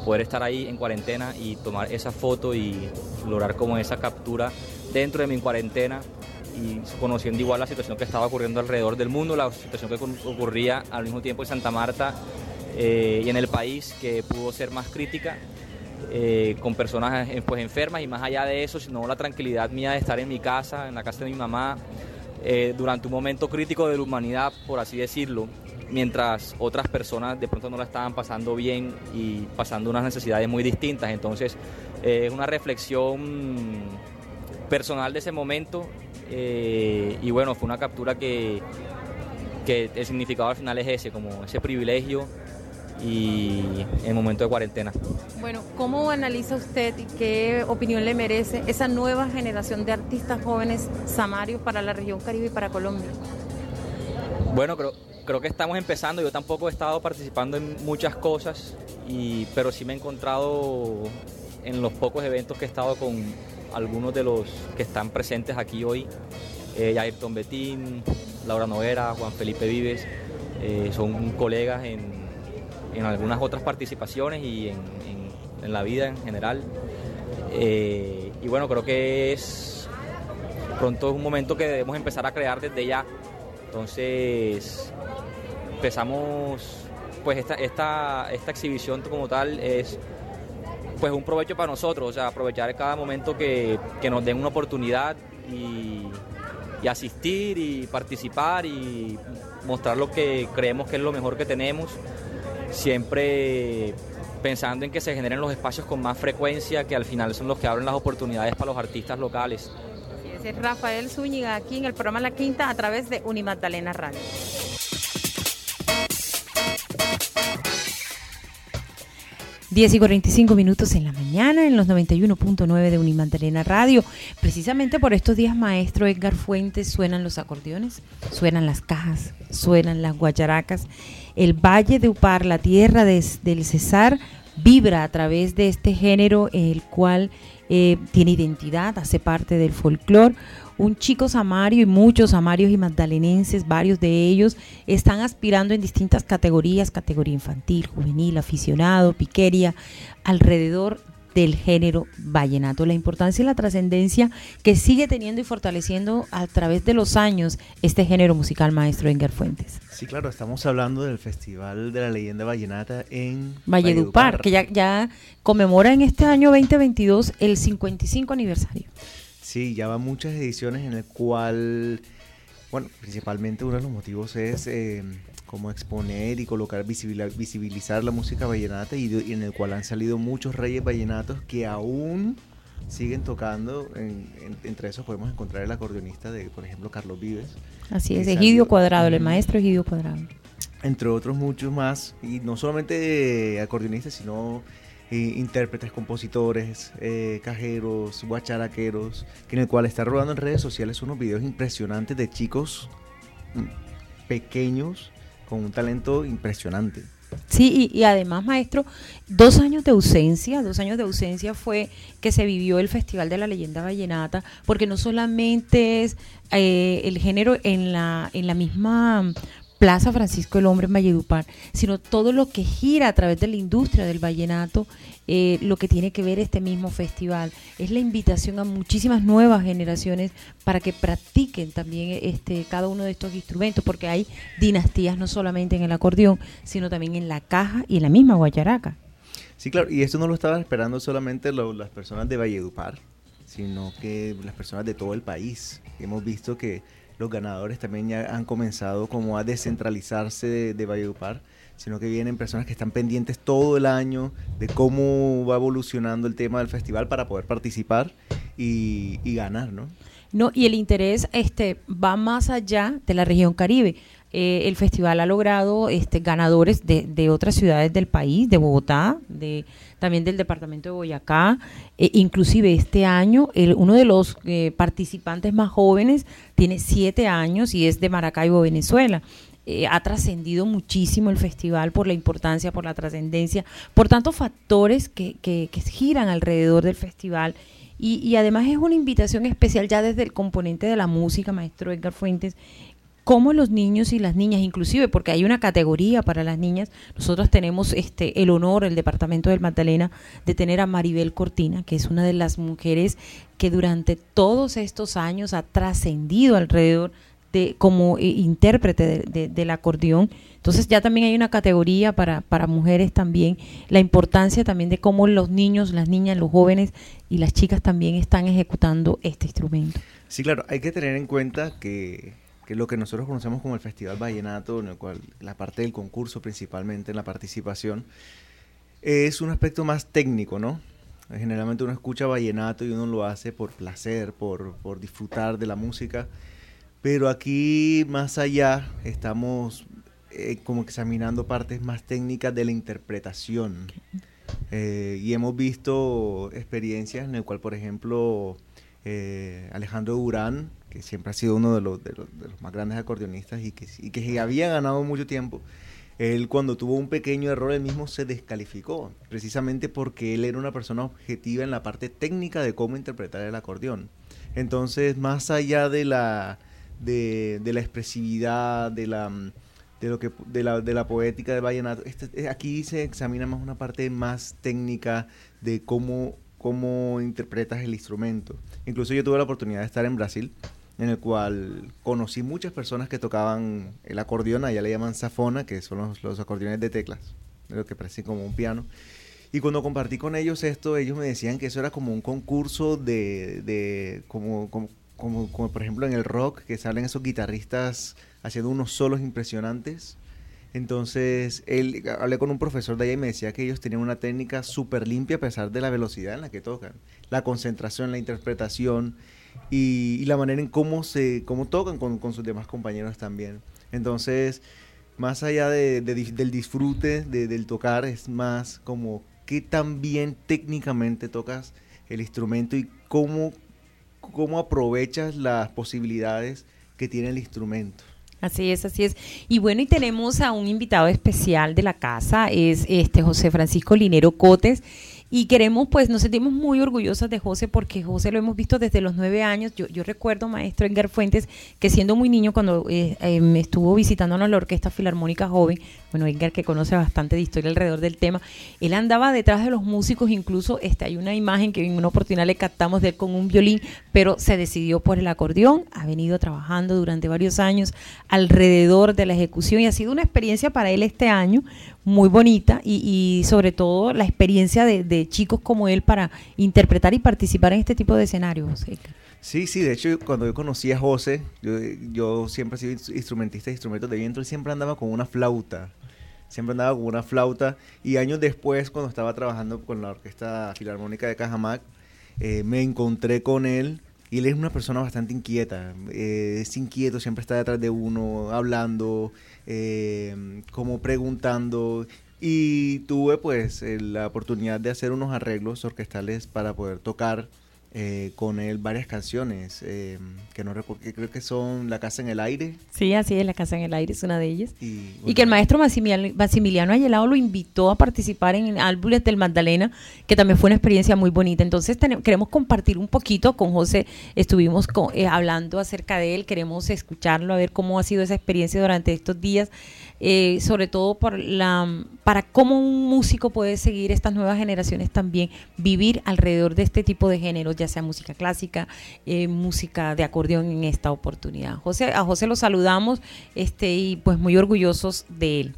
poder estar ahí en cuarentena y tomar esa foto y lograr como esa captura dentro de mi cuarentena y conociendo igual la situación que estaba ocurriendo alrededor del mundo, la situación que ocur- ocurría al mismo tiempo en Santa Marta eh, y en el país que pudo ser más crítica eh, con personas eh, pues, enfermas y más allá de eso, sino la tranquilidad mía de estar en mi casa, en la casa de mi mamá, durante un momento crítico de la humanidad, por así decirlo, mientras otras personas de pronto no la estaban pasando bien y pasando unas necesidades muy distintas. Entonces, es una reflexión personal de ese momento eh, y bueno, fue una captura que, que el significado al final es ese, como ese privilegio y el momento de cuarentena. Bueno, ¿cómo analiza usted y qué opinión le merece esa nueva generación de artistas jóvenes samarios para la región Caribe y para Colombia? Bueno, creo, creo que estamos empezando. Yo tampoco he estado participando en muchas cosas, y, pero sí me he encontrado en los pocos eventos que he estado con algunos de los que están presentes aquí hoy. Eh, Ayrton Betín, Laura Noguera, Juan Felipe Vives, eh, son colegas en, en algunas otras participaciones y en, en- la vida en general. Eh, y bueno, creo que es pronto es un momento que debemos empezar a crear desde ya. Entonces, empezamos, pues esta, esta, esta exhibición como tal es pues un provecho para nosotros, o sea, aprovechar cada momento que, que nos den una oportunidad y, y asistir y participar y mostrar lo que creemos que es lo mejor que tenemos, siempre pensando en que se generen los espacios con más frecuencia, que al final son los que abren las oportunidades para los artistas locales. Ese es Rafael Zúñiga aquí en el programa La Quinta a través de Unimagdalena Radio. Diez y 45 minutos en la mañana en los 91.9 de Unimagdalena Radio. Precisamente por estos días, maestro Edgar Fuentes, suenan los acordeones, suenan las cajas, suenan las guacharacas. El Valle de Upar, la tierra del Cesar, vibra a través de este género, el cual eh, tiene identidad, hace parte del folclore. Un chico samario y muchos samarios y magdalenenses, varios de ellos, están aspirando en distintas categorías, categoría infantil, juvenil, aficionado, piqueria, alrededor del género vallenato. La importancia y la trascendencia que sigue teniendo y fortaleciendo a través de los años este género musical maestro Enger Fuentes. Sí, claro, estamos hablando del Festival de la Leyenda Vallenata en Valledupar, que ya, ya conmemora en este año 2022 el 55 aniversario. Sí, ya van muchas ediciones en el cual, bueno, principalmente uno de los motivos es eh, como exponer y colocar, visibil- visibilizar la música vallenata y, en el cual han salido muchos reyes vallenatos que aún siguen tocando. En- en- entre esos podemos encontrar el acordeonista de, por ejemplo, Carlos Vives. Así es, Egidio Cuadrado, el maestro Egidio Cuadrado. entre otros muchos más, y no solamente acordeonistas, sino intérpretes, compositores, eh, cajeros, guacharaqueros, que en el cual está rodando en redes sociales unos videos impresionantes de chicos mm, pequeños con un talento impresionante. Sí, y, y además, maestro, dos años de ausencia, dos años de ausencia fue que se vivió el Festival de la Leyenda Vallenata, porque no solamente es eh, el género en la, en la misma Plaza Francisco el Hombre en Valledupar, sino todo lo que gira a través de la industria del vallenato, eh, lo que tiene que ver este mismo festival. Es la invitación a muchísimas nuevas generaciones para que practiquen también este, cada uno de estos instrumentos, porque hay dinastías no solamente en el acordeón, sino también en la caja y en la misma guacharaca. Sí, claro, y esto no lo estaban esperando solamente las personas de Valledupar, sino que las personas de todo el país. Hemos visto que los ganadores también ya han comenzado como a descentralizarse de, de Valledupar, sino que vienen personas que están pendientes todo el año de cómo va evolucionando el tema del festival para poder participar y, y ganar, ¿no? No, y el interés este va más allá de la región Caribe. Eh, el festival ha logrado este, ganadores de, de otras ciudades del país, de Bogotá, de también del departamento de Boyacá. Eh, inclusive este año, el, uno de los eh, participantes más jóvenes tiene siete años y es de Maracaibo, Venezuela. Eh, ha trascendido muchísimo el festival por la importancia, por la trascendencia, por tantos factores que, que, que giran alrededor del festival. Y, y además es una invitación especial ya desde el componente de la música, maestro Edgar Fuentes, cómo los niños y las niñas, inclusive porque hay una categoría para las niñas, nosotros tenemos este el honor, el departamento del Magdalena, de tener a Maribel Cortina, que es una de las mujeres que durante todos estos años ha trascendido alrededor de como eh, intérprete de- de- del acordeón. Entonces ya también hay una categoría para, para mujeres también, la importancia también de cómo los niños, las niñas, los jóvenes y las chicas también están ejecutando este instrumento. Sí, claro, hay que tener en cuenta que, que lo que nosotros conocemos como el Festival Vallenato, en el cual la parte del concurso principalmente, en la participación, es un aspecto más técnico, ¿no? Generalmente uno escucha vallenato y uno lo hace por placer, por, por disfrutar de la música, pero aquí más allá estamos eh, como examinando partes más técnicas de la interpretación. Eh, y hemos visto experiencias en el cual, por ejemplo, eh, Alejandro Durán, que siempre ha sido uno de los, de los, de los más grandes acordeonistas y que, y que había ganado mucho tiempo, él cuando tuvo un pequeño error, él mismo se descalificó, precisamente porque él era una persona objetiva en la parte técnica de cómo interpretar el acordeón. Entonces, más allá de la, de, de la expresividad, de la, mm, de lo que de la, de la poética del vallenato, este- eh, aquí se examina más una parte más técnica de cómo, cómo interpretas el instrumento. Incluso yo tuve la oportunidad de estar en Brasil, en el cual conocí muchas personas que tocaban el acordeón, allá le llaman safona, que son los, los acordeones de teclas, lo que parece como un piano. Y cuando compartí con ellos esto, ellos me decían que eso era como un concurso de, de como, como, como, como por ejemplo en el rock, que salen esos guitarristas haciendo unos solos impresionantes. Entonces, él, hablé con un profesor de allá y me decía que ellos tenían una técnica súper limpia a pesar de la velocidad en la que tocan. La concentración, la interpretación y, la manera en cómo, se, cómo tocan con, con sus demás compañeros también. Entonces, más allá del disfrute de- del tocar, es más como qué tan bien técnicamente tocas el instrumento y cómo, cómo aprovechas las posibilidades que tiene el instrumento. Así es, así es. Y bueno, y tenemos a un invitado especial de la casa, es este José Francisco Linero Cotes. Y queremos, pues, nos sentimos muy orgullosas de José porque José lo hemos visto desde los nueve años. Yo, yo recuerdo, maestro Edgar Fuentes, que siendo muy niño, cuando eh, eh, me estuvo visitándonos la Orquesta Filarmónica Joven, bueno, Edgar que conoce bastante de historia alrededor del tema, él andaba detrás de los músicos, incluso este, hay una imagen que en una oportunidad le captamos de él con un violín, pero se decidió por el acordeón, ha venido trabajando durante varios años alrededor de la ejecución y ha sido una experiencia para él este año muy bonita y, sobre todo la experiencia de chicos como él para interpretar y participar en este tipo de escenarios. Sí, sí, de hecho cuando yo conocí a José, yo, siempre he sido ins- instrumentista de instrumentos de viento, él siempre andaba con una flauta, siempre andaba con una flauta y años después cuando estaba trabajando con la Orquesta Filarmónica de Cajamac, eh, me encontré con él Y él es una persona bastante inquieta, eh, es inquieto, siempre está detrás de uno, hablando, eh, como preguntando. Y tuve pues eh, la oportunidad de hacer unos arreglos orquestales para poder tocar eh, con él varias canciones, eh, que no recuerdo, creo que son La Casa en el Aire. Sí, así es, La Casa en el Aire es una de ellas. Y, Y que el maestro Maximiliano, Maximiliano Ayelao lo invitó a participar en Álbumes del Magdalena, que también fue una experiencia muy bonita. Entonces tene- queremos compartir un poquito con José, estuvimos co- eh, hablando acerca de él, queremos escucharlo, a ver cómo ha sido esa experiencia durante estos días, eh, sobre todo por la, para cómo un músico puede seguir estas nuevas generaciones también, vivir alrededor de este tipo de géneros, ya sea música clásica, eh, música de acordeón en esta oportunidad. José, a José lo saludamos este, y pues muy orgullosos de él.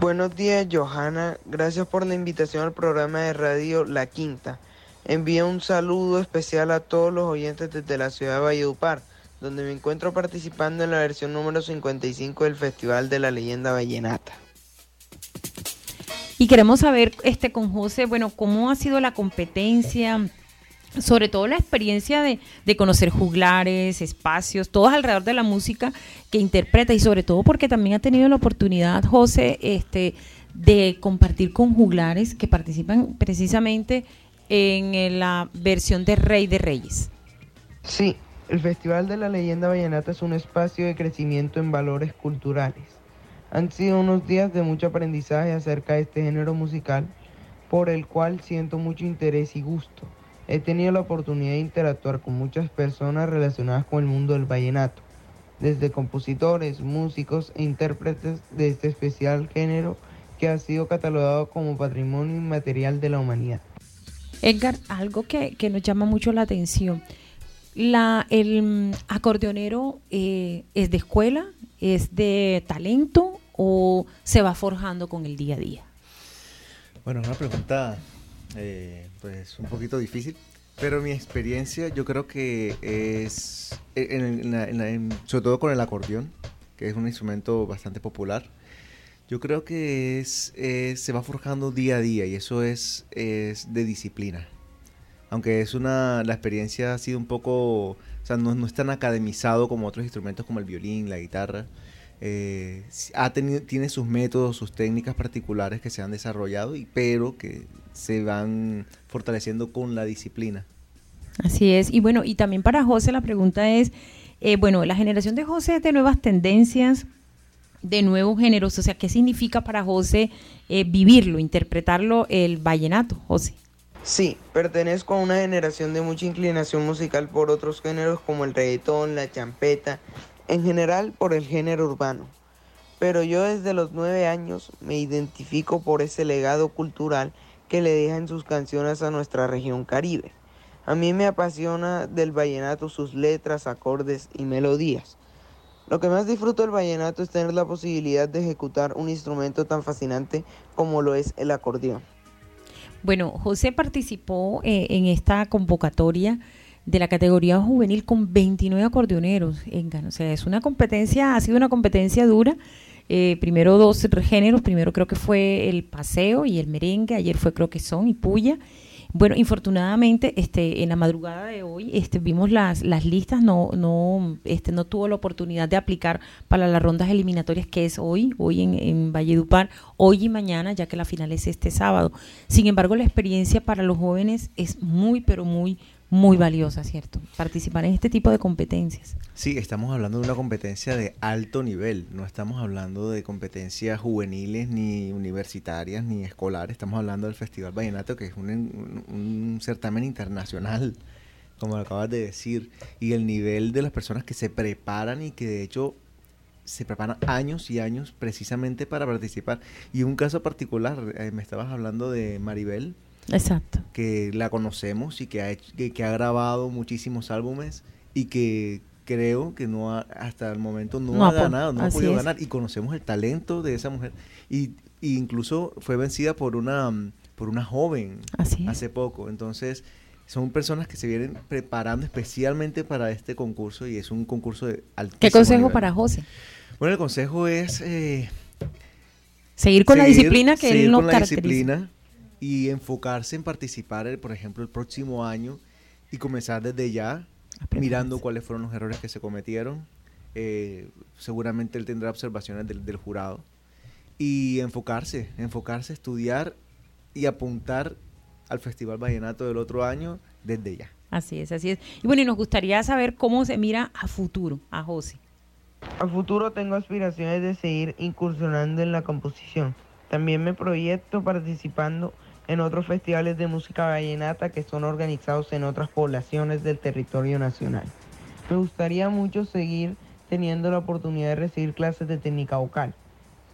Buenos días, Johanna. Gracias por la invitación al programa de radio La Quinta. Envío un saludo especial a todos los oyentes desde la ciudad de Valledupar, donde me encuentro participando en la versión número 55 del Festival de la Leyenda Vallenata. Y queremos saber este con José, bueno, cómo ha sido la competencia, sobre todo la experiencia de, de conocer juglares, espacios, todos alrededor de la música que interpreta y sobre todo porque también ha tenido la oportunidad, José, este, de compartir con juglares que participan precisamente en eh, la versión de Rey de Reyes. Sí, el Festival de la Leyenda Vallenata es un espacio de crecimiento en valores culturales. Han sido unos días de mucho aprendizaje acerca de este género musical, por el cual siento mucho interés y gusto. He tenido la oportunidad de interactuar con muchas personas relacionadas con el mundo del vallenato, desde compositores, músicos e intérpretes de este especial género que ha sido catalogado como patrimonio inmaterial de la humanidad. Edgar, algo que, que nos llama mucho la atención. La, el mm, acordeonero eh, es de escuela, es de talento o se va forjando con el día a día. Bueno, una pregunta eh, pues un poquito difícil, pero mi experiencia yo creo que es, en- en en sobre todo con el acordeón, que es un instrumento bastante popular, yo creo que es, eh, se va forjando día a día y eso es, es de disciplina. Aunque es una, la experiencia ha sido un poco, o sea, no, no es tan academizado como otros instrumentos como el violín, la guitarra. eh, ha tenido, tiene sus métodos, sus técnicas particulares que se han desarrollado, y, pero que se van fortaleciendo con la disciplina. Así es. Y bueno, y también para José la pregunta es, eh, bueno, la generación de José es de nuevas tendencias, de nuevos géneros. O sea, ¿qué significa para José eh, vivirlo, interpretarlo el vallenato, José? Sí, pertenezco a una generación de mucha inclinación musical por otros géneros como el reggaetón, la champeta, en general por el género urbano. Pero yo desde los nueve años me identifico por ese legado cultural que le deja en sus canciones a nuestra región caribe. A mí me apasiona del vallenato sus letras, acordes y melodías. Lo que más disfruto del vallenato es tener la posibilidad de ejecutar un instrumento tan fascinante como lo es el acordeón. Bueno, José participó eh, en esta convocatoria de la categoría juvenil con 29 acordeoneros. Engan. O sea, es una competencia, ha sido una competencia dura. Eh, primero dos géneros, primero creo que fue el paseo y el merengue, ayer fue creo que son y puya. Bueno, infortunadamente, este, en la madrugada de hoy, este, vimos las, las listas, no, no, este, no tuvo la oportunidad de aplicar para las rondas eliminatorias que es hoy, hoy en, en Valledupar, hoy y mañana, ya que la final es este sábado. Sin embargo, la experiencia para los jóvenes es muy, pero muy, muy valiosa, ¿cierto? Participar en este tipo de competencias. Sí, estamos hablando de una competencia de alto nivel, no estamos hablando de competencias juveniles, ni universitarias, ni escolares, estamos hablando del Festival Vallenato, que es un, un- certamen internacional, como acabas de decir, y el nivel de las personas que se preparan y que de hecho se preparan años y años precisamente para participar. Y un caso particular, eh, me estabas hablando de Maribel, Exacto. que la conocemos y que ha, hecho- que, que ha grabado muchísimos álbumes y que creo que no ha, hasta el momento no, No ha ganado, no ha podido es. ganar y conocemos el talento de esa mujer y, y incluso fue vencida por una por una joven Así hace poco, entonces son personas que se vienen preparando especialmente para este concurso y es un concurso de altísimo ¿Qué consejo nivel. para José? Bueno, el consejo es eh, Seguir con la seguir- disciplina que él nos con la caracteriza. disciplina y enfocarse en participar, el- por ejemplo, el próximo año y comenzar desde ya mirando cuáles fueron los errores que se cometieron. Eh, seguramente él tendrá observaciones del, del jurado. Y enfocarse, enfocarse, estudiar y apuntar al Festival Vallenato del otro año desde ya. Así es, así es. Y bueno, y nos gustaría saber cómo se mira a futuro, a José. A futuro tengo aspiraciones de seguir incursionando en la composición. También me proyecto participando en otros festivales de música vallenata que son organizados en otras poblaciones del territorio nacional. Me gustaría mucho seguir teniendo la oportunidad de recibir clases de técnica vocal,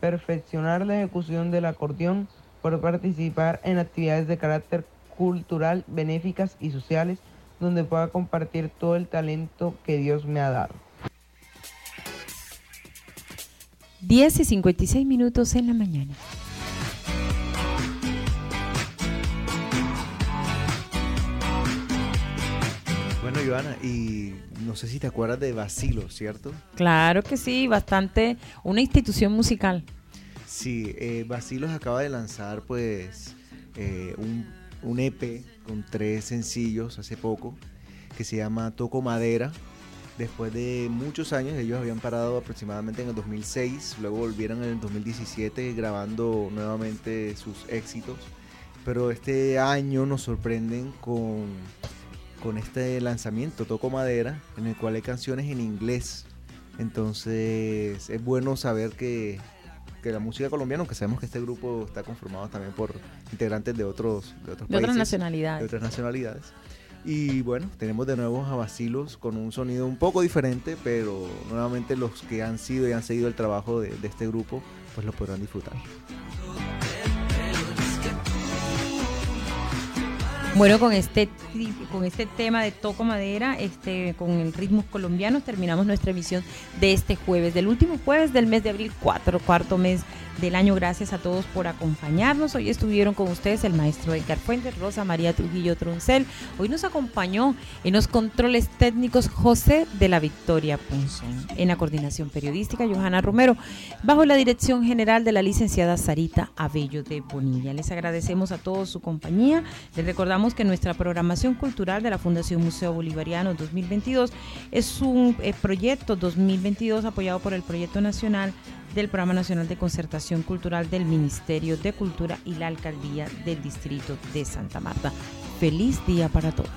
perfeccionar la ejecución del acordeón, por participar en actividades de carácter cultural, benéficas y sociales, donde pueda compartir todo el talento que Dios me ha dado. 10 y 56 minutos en la mañana. Bueno, Joana, y no sé si te acuerdas de Basilo, ¿cierto? Claro que sí, bastante una institución musical. Sí, eh, Basilos acaba de lanzar pues eh, un, un EP con tres sencillos hace poco que se llama Toco Madera. Después de muchos años, ellos habían parado aproximadamente en el 2006, luego volvieron en el 2017 grabando nuevamente sus éxitos. Pero este año nos sorprenden con, con este lanzamiento, Toco Madera, en el cual hay canciones en inglés. Entonces es bueno saber que, que la música colombiana, aunque sabemos que este grupo está conformado también por integrantes de otros, de otros De otras países, nacionalidades. de otras nacionalidades. Y bueno, tenemos de nuevo a Basilos con un sonido un poco diferente, pero nuevamente los que han sido y han seguido el trabajo de, de este grupo, pues lo podrán disfrutar. Bueno, con este con este tema de Toco Madera, este, con el ritmos colombianos, terminamos nuestra emisión de este jueves, del último jueves del mes de abril, cuatro, cuarto mes del año. Gracias a todos por acompañarnos. Hoy estuvieron con ustedes el maestro Edgar Fuentes, Rosa María Trujillo Truncel. Hoy nos acompañó en los controles técnicos José de la Victoria Punzón. En la coordinación periodística, Johanna Romero, bajo la dirección general de la licenciada Sarita Abello de Bonilla. Les agradecemos a todos su compañía. Les recordamos que nuestra programación cultural de la Fundación Museo Bolivariano 2022 es un eh, proyecto 2022 apoyado por el Proyecto Nacional del Programa Nacional de Concertación Cultural del Ministerio de Cultura y la Alcaldía del Distrito de Santa Marta. Feliz día para todos.